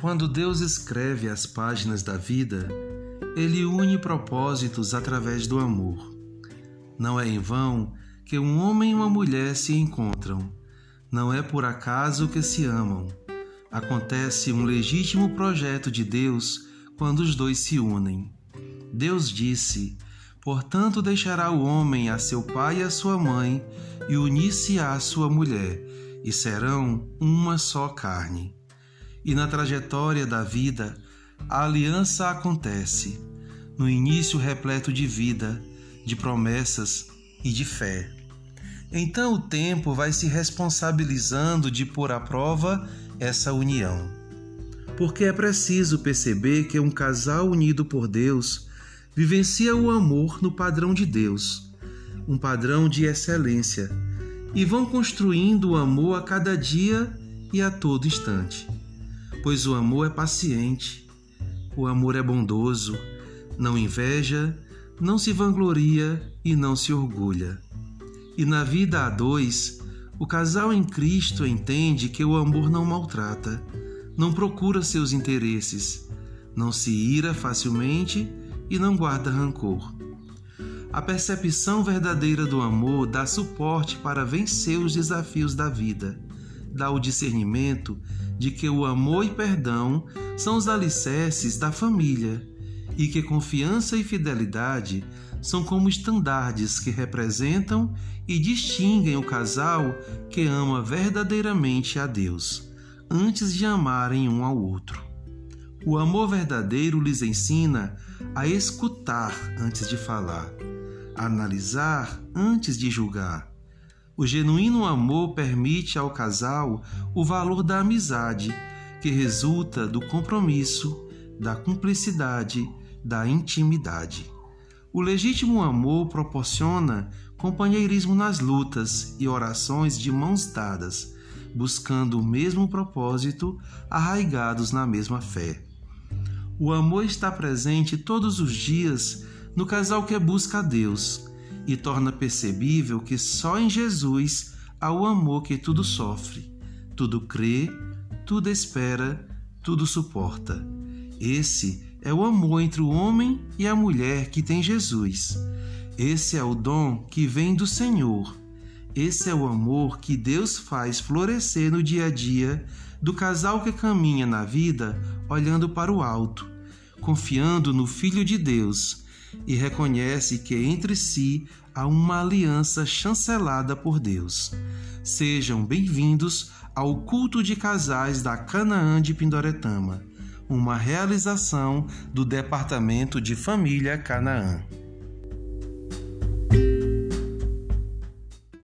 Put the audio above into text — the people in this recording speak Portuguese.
Quando Deus escreve as páginas da vida, ele une propósitos através do amor. Não é em vão que um homem e uma mulher se encontram. Não é por acaso que se amam. Acontece um legítimo projeto de Deus quando os dois se unem. Deus disse: Portanto, deixará o homem a seu pai e a sua mãe, e unir-se-á à sua mulher, e serão uma só carne. E na trajetória da vida, a aliança acontece, no início repleto de vida, de promessas e de fé. Então o tempo vai se responsabilizando de pôr à prova essa união. Porque é preciso perceber que um casal unido por Deus vivencia o amor no padrão de Deus, um padrão de excelência, e vão construindo o amor a cada dia e a todo instante. Pois o amor é paciente, o amor é bondoso, não inveja, não se vangloria e não se orgulha. E na vida a dois, o casal em Cristo entende que o amor não maltrata, não procura seus interesses, não se ira facilmente e não guarda rancor. A percepção verdadeira do amor dá suporte para vencer os desafios da vida, dá o discernimento de que o amor e perdão são os alicerces da família e que confiança e fidelidade são como estandardes que representam e distinguem o casal que ama verdadeiramente a Deus, antes de amarem um ao outro. O amor verdadeiro lhes ensina a escutar antes de falar, a analisar antes de julgar. O genuíno amor permite ao casal o valor da amizade, que resulta do compromisso, da cumplicidade, da intimidade. O legítimo amor proporciona companheirismo nas lutas e orações de mãos dadas, buscando o mesmo propósito, arraigados na mesma fé. O amor está presente todos os dias no casal que busca a Deus e torna percebível que só em Jesus há o amor que tudo sofre, tudo crê, tudo espera, tudo suporta. Esse é o amor entre o homem e a mulher que tem Jesus. Esse é o dom que vem do Senhor. Esse é o amor que Deus faz florescer no dia a dia do casal que caminha na vida olhando para o alto, confiando no Filho de Deus e reconhece que entre si há uma aliança chancelada por Deus. Sejam bem-vindos ao culto de casais da Canaã de Pindoretama, uma realização do Departamento de Família Canaã.